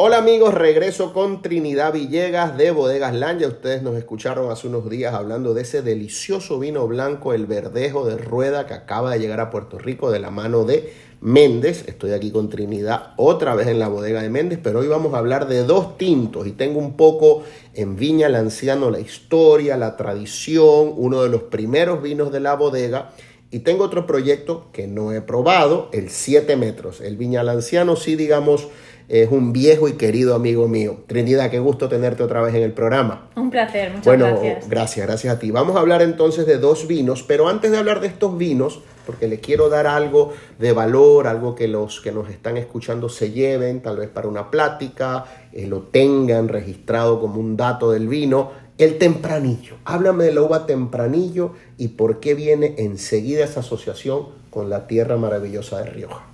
Hola amigos, regreso con Trinidad Villegas de Bodegas Lanja. Ustedes nos escucharon hace unos días hablando de ese delicioso vino blanco, el verdejo de rueda que acaba de llegar a Puerto Rico de la mano de Méndez. Estoy aquí con Trinidad otra vez en la bodega de Méndez, pero hoy vamos a hablar de dos tintos y tengo un poco en Viña el Anciano la historia, la tradición, uno de los primeros vinos de la bodega. Y tengo otro proyecto que no he probado, el 7 metros. El Viña al Anciano sí, digamos, es un viejo y querido amigo mío. Trinidad, qué gusto tenerte otra vez en el programa. Un placer, muchas bueno, gracias. gracias, gracias a ti. Vamos a hablar entonces de dos vinos, pero antes de hablar de estos vinos, porque le quiero dar algo de valor, algo que los que nos están escuchando se lleven, tal vez para una plática, eh, lo tengan registrado como un dato del vino. El tempranillo. Háblame de la uva tempranillo y por qué viene enseguida esa asociación con la tierra maravillosa de Rioja.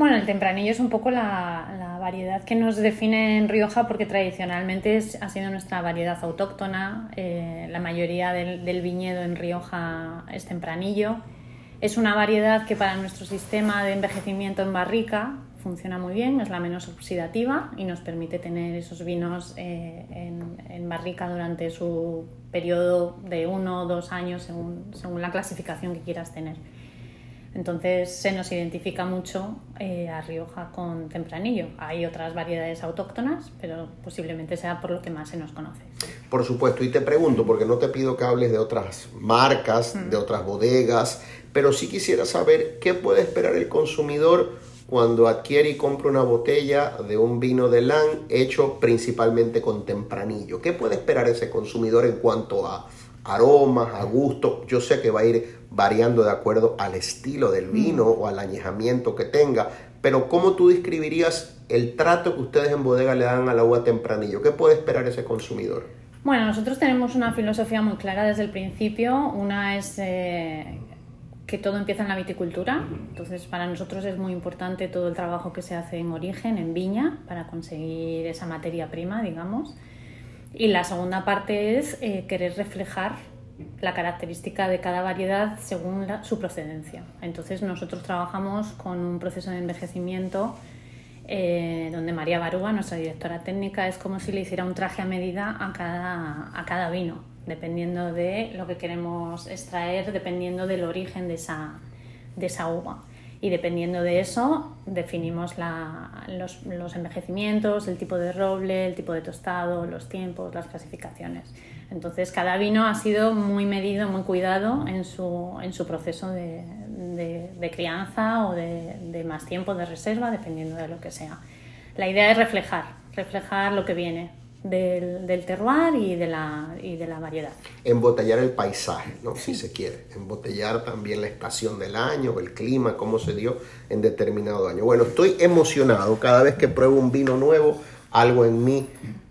Bueno, el tempranillo es un poco la, la, variedad que nos define en Rioja porque tradicionalmente es, ha sido nuestra variedad autóctona. Eh, la mayoría del, del, viñedo en Rioja es tempranillo. Es una variedad que para nuestro sistema de envejecimiento en barrica funciona muy bien, es la menos oxidativa y nos permite tener esos vinos eh, en, en, barrica durante su periodo de uno o dos años según, según la clasificación que quieras tener. Entonces se nos identifica mucho eh, a Rioja con tempranillo. Hay otras variedades autóctonas, pero posiblemente sea por lo que más se nos conoce. Por supuesto, y te pregunto, porque no te pido que hables de otras marcas, mm. de otras bodegas, pero sí quisiera saber qué puede esperar el consumidor cuando adquiere y compra una botella de un vino de LAN hecho principalmente con tempranillo. ¿Qué puede esperar ese consumidor en cuanto a aromas, a gusto? Yo sé que va a ir variando de acuerdo al estilo del vino mm. o al añejamiento que tenga, pero ¿cómo tú describirías el trato que ustedes en bodega le dan a la uva tempranillo? ¿Qué puede esperar ese consumidor? Bueno, nosotros tenemos una filosofía muy clara desde el principio. Una es eh, que todo empieza en la viticultura. Entonces, para nosotros es muy importante todo el trabajo que se hace en origen, en viña, para conseguir esa materia prima, digamos. Y la segunda parte es eh, querer reflejar la característica de cada variedad según su procedencia. Entonces nosotros trabajamos con un proceso de envejecimiento eh, donde María Baruga, nuestra directora técnica, es como si le hiciera un traje a medida a cada, a cada vino, dependiendo de lo que queremos extraer, dependiendo del origen de esa, de esa uva. Y dependiendo de eso, definimos los, los envejecimientos, el tipo de roble, el tipo de tostado, los tiempos, las clasificaciones. Entonces, cada vino ha sido muy medido, muy cuidado en su, en su proceso de, de, de crianza o de, de, más tiempo de reserva, dependiendo de lo que sea. La idea es reflejar, reflejar lo que viene del, del terroir y de, la, y de la variedad. Embotellar el paisaje, ¿no? si se quiere. Embotellar también la estación del año, el clima, cómo se dio en determinado año. Bueno, estoy emocionado cada vez que pruebo un vino nuevo, algo en mí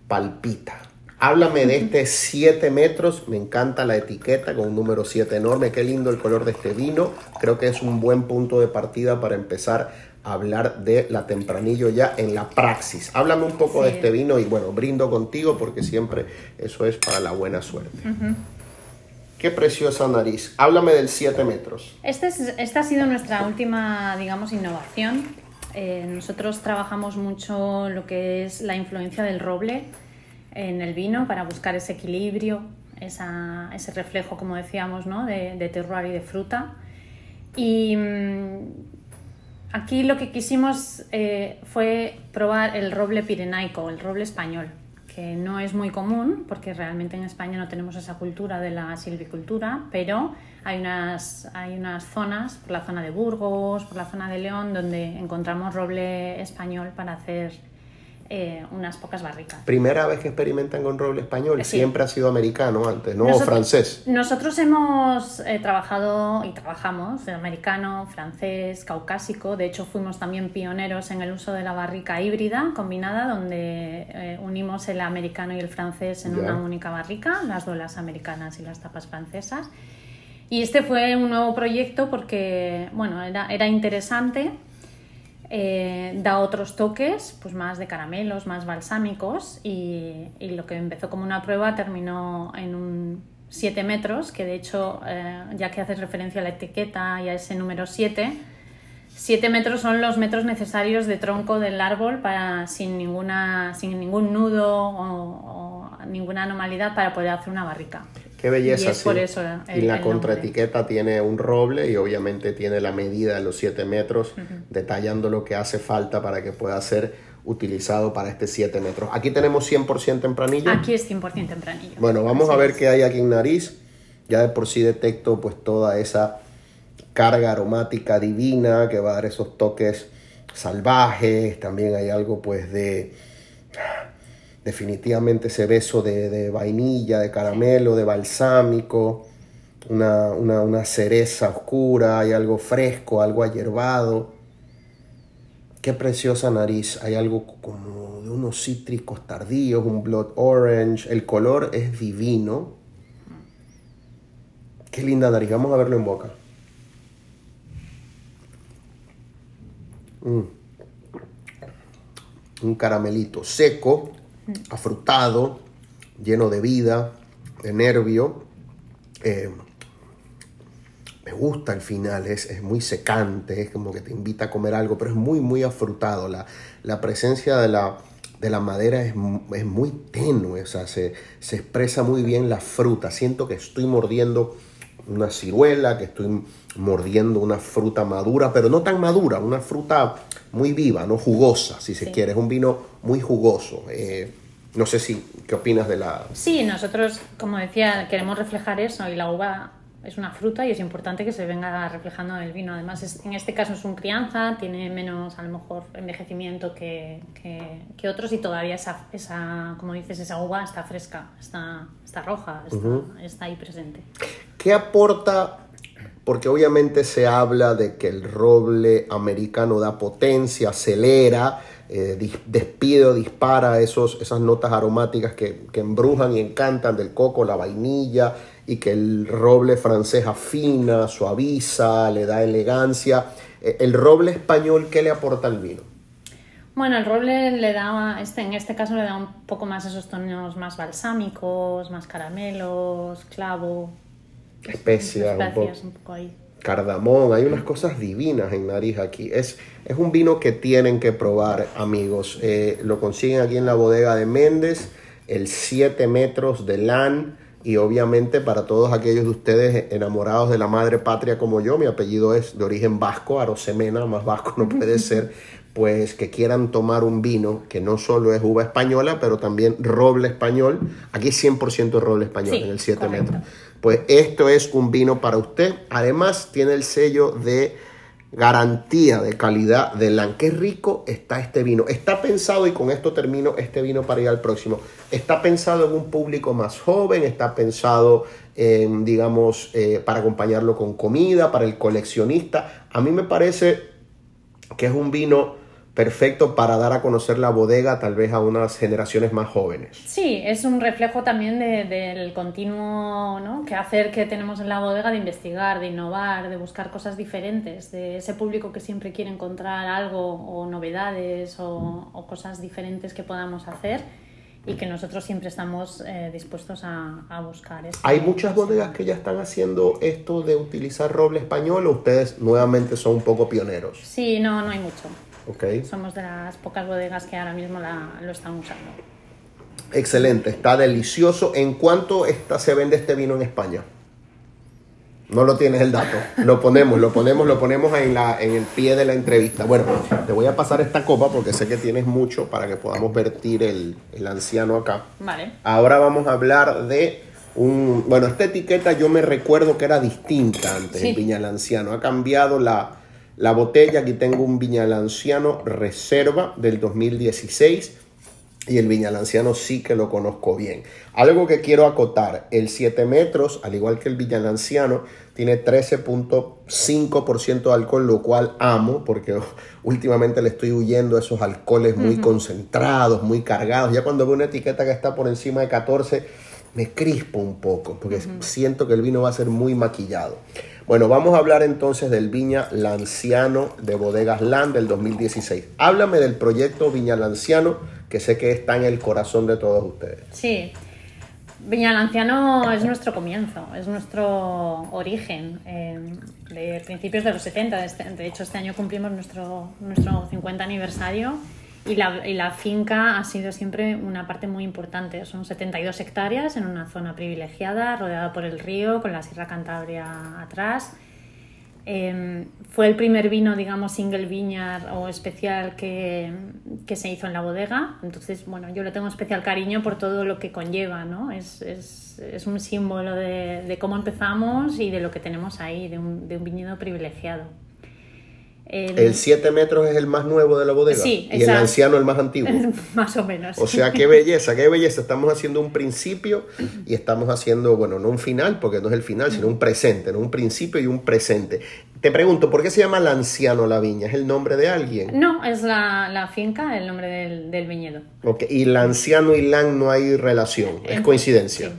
palpita Háblame de este 7 metros, me encanta la etiqueta con un número 7 enorme, qué lindo el color de este vino, creo que es un buen punto de partida para empezar hablar de la tempranillo ya en la praxis. Háblame un poco sí. de este vino y bueno, brindo contigo porque siempre eso es para la buena suerte. Uh -huh. Qué preciosa nariz. Háblame del 7 metros. Este es, esta ha sido nuestra última, digamos, innovación. Eh, nosotros trabajamos mucho lo que es la influencia del roble en el vino para buscar ese equilibrio, esa, ese reflejo, como decíamos, ¿no? de, de, terroir y de fruta. Y mmm, aquí lo que quisimos eh, fue probar el roble pirenaico, el roble español, que no es muy común porque realmente en España no tenemos esa cultura de la silvicultura, pero hay unas, hay unas zonas, por la zona de Burgos, por la zona de León, donde encontramos roble español para hacer eh, unas pocas barricas. Primera vez que experimentan con roble español, sí. siempre ha sido americano antes, ¿no? Nosotros, o francés. Nosotros hemos eh, trabajado y trabajamos americano, francés, caucásico. De hecho, fuimos también pioneros en el uso de la barrica híbrida combinada, donde eh, unimos el americano y el francés en ya. una única barrica, las duelas americanas y las tapas francesas. Y este fue un nuevo proyecto porque, bueno, era, era interesante eh, da otros toques, pues más de caramelos, más balsámicos y, lo que empezó como una prueba terminó en un 7 metros, que de hecho, eh, ya que haces referencia a la etiqueta y a ese número 7, 7 metros son los metros necesarios de tronco del árbol para sin ninguna sin ningún nudo o, ninguna anomalidad para poder hacer una barrica. Qué belleza. Y, por eso y la contraetiqueta tiene un roble y obviamente tiene la medida de los 7 metros, detallando lo que hace falta para que pueda ser utilizado para este 7 metros. Aquí tenemos 100% tempranillo. Aquí es 100% tempranillo. Bueno, vamos a ver qué hay aquí en nariz. Ya de por sí detecto pues toda esa carga aromática divina que va a dar esos toques salvajes. También hay algo pues de definitivamente ese beso de, vainilla, de caramelo, de balsámico, una, cereza oscura, hay algo fresco, algo ayerbado. Qué preciosa nariz, hay algo como de unos cítricos tardíos, un blood orange, el color es divino. Qué linda nariz, vamos a verlo en boca. Mm. Un caramelito seco, afrutado, lleno de vida, de nervio. Eh, me gusta el final, es, muy secante, es como que te invita a comer algo, pero es muy, muy afrutado. La, la presencia de la, de la madera es, es, muy tenue, o sea, se, se expresa muy bien la fruta. Siento que estoy mordiendo una ciruela, que estoy mordiendo una fruta madura, pero no tan madura, una fruta muy viva, no jugosa, si se quiere. Es un vino muy jugoso. Eh, no sé si, ¿qué opinas de la...? Sí, nosotros, como decía, queremos reflejar eso y la uva es una fruta y es importante que se venga reflejando en el vino. Además, en este caso es un crianza, tiene menos, a lo mejor, envejecimiento que, que, otros y todavía esa, esa, como dices, esa uva está fresca, está, está roja, está, está ahí presente. ¿Qué aporta porque obviamente se habla de que el roble americano da potencia, acelera, eh, despide o dispara esos, esas notas aromáticas que, embrujan y encantan del coco, la vainilla, y que el roble francés afina, suaviza, le da elegancia. Eh, ¿El roble español qué le aporta al vino? Bueno, el roble le da, este, en este caso le da un poco más esos tonos más balsámicos, más caramelos, clavo, especias, un poco, cardamón, hay unas cosas divinas en nariz aquí. Es, es un vino que tienen que probar, amigos. Eh, lo consiguen aquí en la bodega de Méndez, el 7 metros de LAN. Y obviamente para todos aquellos de ustedes enamorados de la madre patria como yo, mi apellido es de origen vasco, Arosemena, más vasco no puede ser, pues que quieran tomar un vino que no solo es uva española, pero también roble español. Aquí es 100% roble español en el 7 metros pues esto es un vino para usted. Además tiene el sello de garantía de calidad de LAN. Qué rico está este vino. Está pensado, y con esto termino este vino para ir al próximo, está pensado en un público más joven, está pensado en, digamos, eh, para acompañarlo con comida, para el coleccionista. A mí me parece que es un vino perfecto para dar a conocer la bodega tal vez a unas generaciones más jóvenes. Sí, es un reflejo también del continuo ¿no? que hacer que tenemos en la bodega de investigar, de innovar, de buscar cosas diferentes, de ese público que siempre quiere encontrar algo o novedades o, cosas diferentes que podamos hacer y que nosotros siempre estamos eh, dispuestos a, buscar. ¿Hay muchas bodegas que ya están haciendo esto de utilizar roble español o ustedes nuevamente son un poco pioneros? Sí, no, no hay mucho. Somos de las pocas bodegas que ahora mismo lo están usando. Excelente, está delicioso. ¿En cuánto está, se vende este vino en España? No lo tienes el dato. Lo ponemos, lo ponemos, lo ponemos en, la, en el pie de la entrevista. Bueno, te voy a pasar esta copa porque sé que tienes mucho para que podamos vertir el, anciano acá. Vale. Ahora vamos a hablar de un... Bueno, esta etiqueta yo me recuerdo que era distinta antes en Viña el Anciano. Ha cambiado la, la botella, aquí tengo un Viñalanciano Reserva del 2016 y el Viñalanciano sí que lo conozco bien. Algo que quiero acotar, el 7 metros, al igual que el Viñalanciano, tiene 13.5% de alcohol, lo cual amo porque últimamente le estoy huyendo a esos alcoholes muy concentrados, muy cargados. Ya cuando veo una etiqueta que está por encima de 14, me crispo un poco porque siento que el vino va a ser muy maquillado. Bueno, vamos a hablar entonces del Viña Lanciano de Bodegas Land del 2016. Háblame del proyecto Viña Lanciano, que sé que está en el corazón de todos ustedes. Sí. Viña Anciano es nuestro comienzo, es nuestro origen. Eh, de principios de los 70, este, de hecho este año cumplimos nuestro, nuestro 50 aniversario y la, y la, finca ha sido siempre una parte muy importante. Son 72 hectáreas en una zona privilegiada, rodeada por el río, con la Sierra Cantabria atrás. Eh, fue el primer vino, digamos, single viñar o especial que, que, se hizo en la bodega. Entonces, bueno, yo le tengo especial cariño por todo lo que conlleva, ¿no? Es, es, es un símbolo de, de, cómo empezamos y de lo que tenemos ahí, de un, de un viñedo privilegiado. El 7 metros es el más nuevo de la bodega sí, y el anciano el más antiguo. más o menos. O sea, qué belleza, qué belleza. Estamos haciendo un principio y estamos haciendo, bueno, no un final, porque no es el final, sino un presente, ¿no? un principio y un presente. Te pregunto, ¿por qué se llama el anciano la viña? ¿Es el nombre de alguien? No, es la, la finca, el nombre del, del viñedo. Y el anciano y LAN no hay relación, es coincidencia. Sí.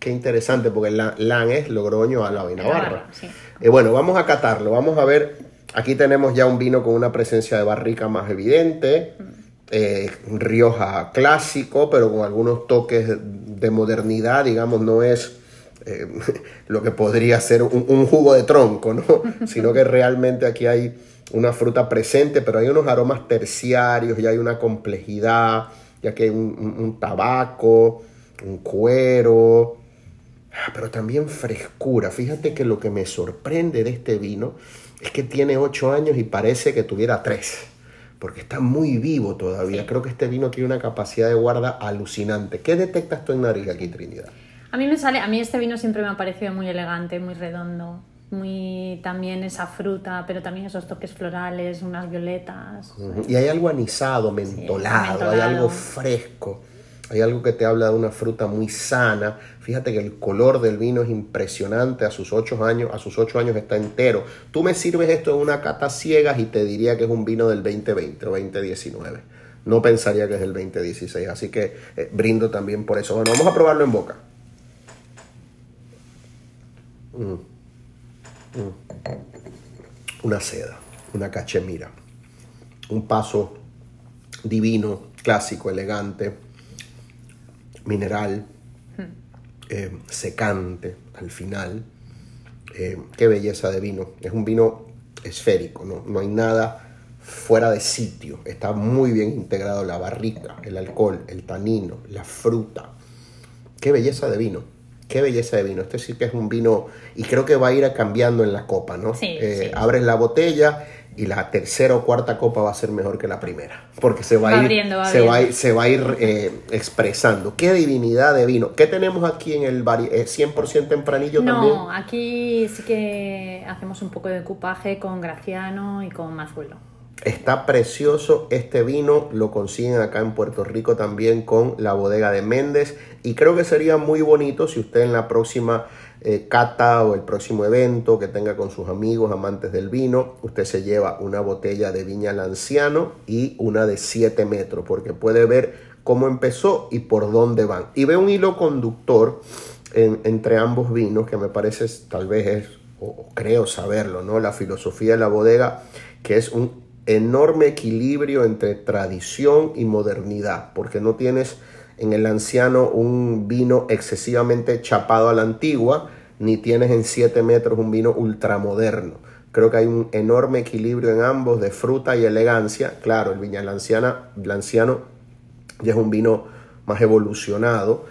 Qué interesante, porque LAN es Logroño, Álava y Navarra. Navarra, sí. Eh, bueno, vamos a catarlo, vamos a ver Aquí tenemos ya un vino con una presencia de barrica más evidente, eh, Rioja clásico, pero con algunos toques de modernidad, digamos, no es eh, lo que podría ser un, un, jugo de tronco, ¿no? sino que realmente aquí hay una fruta presente, pero hay unos aromas terciarios, ya hay una complejidad, ya que hay un, un, un tabaco, un cuero, pero también frescura. Fíjate que lo que me sorprende de este vino es que tiene 8 años y parece que tuviera 3, porque está muy vivo todavía. Sí. Creo que este vino tiene una capacidad de guarda alucinante. ¿Qué detectas tú en nariz aquí, Trinidad? A mí me sale, a mí este vino siempre me ha parecido muy elegante, muy redondo, muy también esa fruta, pero también esos toques florales, unas violetas. Uh -huh. Y hay algo anisado, mentolado, sí, mentolado, hay algo fresco. Hay algo que te habla de una fruta muy sana. Fíjate que el color del vino es impresionante. A sus ocho años, a sus ocho años está entero. Tú me sirves esto en una cata ciegas y te diría que es un vino del 2020 o 2019. No pensaría que es el 2016. Así que eh, brindo también por eso. Bueno, vamos a probarlo en boca. Mm. Mm. Una seda, una cachemira. Un paso divino, clásico, elegante mineral, eh, secante al final. Eh, qué belleza de vino. Es un vino esférico, ¿no? no hay nada fuera de sitio. Está muy bien integrado la barrica, el alcohol, el tanino, la fruta. Qué belleza de vino. Qué belleza de vino. Este sí que es un vino y creo que va a ir cambiando en la copa, ¿no? Sí, eh, sí. Abres la botella y la tercera o cuarta copa va a ser mejor que la primera, porque se va, Va a ir, abriendo, va se, va a abriendo. ir se va a ir eh, expresando. Qué divinidad de vino. ¿Qué tenemos aquí en el bar? ¿Es 100% tempranillo también? No, aquí sí que hacemos un poco de cupaje con Graciano y con Mazuelo. Está precioso este vino, lo consiguen acá en Puerto Rico también con la bodega de Méndez y creo que sería muy bonito si usted en la próxima eh, cata o el próximo evento que tenga con sus amigos amantes del vino, usted se lleva una botella de viña Lanciano y una de 7 metros porque puede ver cómo empezó y por dónde van. Y ve un hilo conductor en, entre ambos vinos que me parece tal vez es, o creo saberlo, ¿no? La filosofía de la bodega que es un enorme equilibrio entre tradición y modernidad, porque no tienes en el anciano un vino excesivamente chapado a la antigua, ni tienes en 7 metros un vino ultramoderno. Creo que hay un enorme equilibrio en ambos de fruta y elegancia. Claro, el viña lanciana, lanciano ya es un vino más evolucionado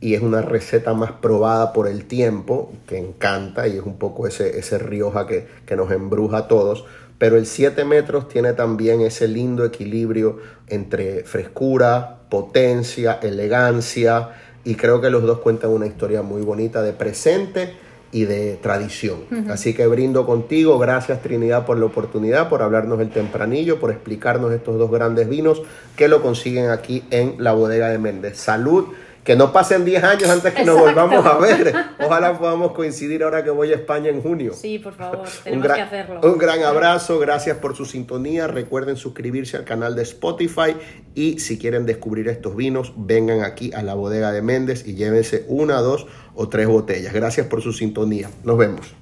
y es una receta más probada por el tiempo, que encanta y es un poco ese, ese Rioja que, que nos embruja a todos pero el 7 metros tiene también ese lindo equilibrio entre frescura, potencia, elegancia y creo que los dos cuentan una historia muy bonita de presente y de tradición. Uh -huh. Así que brindo contigo, gracias Trinidad por la oportunidad, por hablarnos del tempranillo, por explicarnos estos dos grandes vinos que lo consiguen aquí en la bodega de Méndez. Salud que no pasen 10 años antes que Exacto. nos volvamos a ver. Ojalá podamos coincidir ahora que voy a España en junio. Sí, por favor, tenemos gran, que hacerlo. Un gran abrazo, gracias por su sintonía. Recuerden suscribirse al canal de Spotify y si quieren descubrir estos vinos, vengan aquí a la bodega de Méndez y llévense una, dos o tres botellas. Gracias por su sintonía. Nos vemos.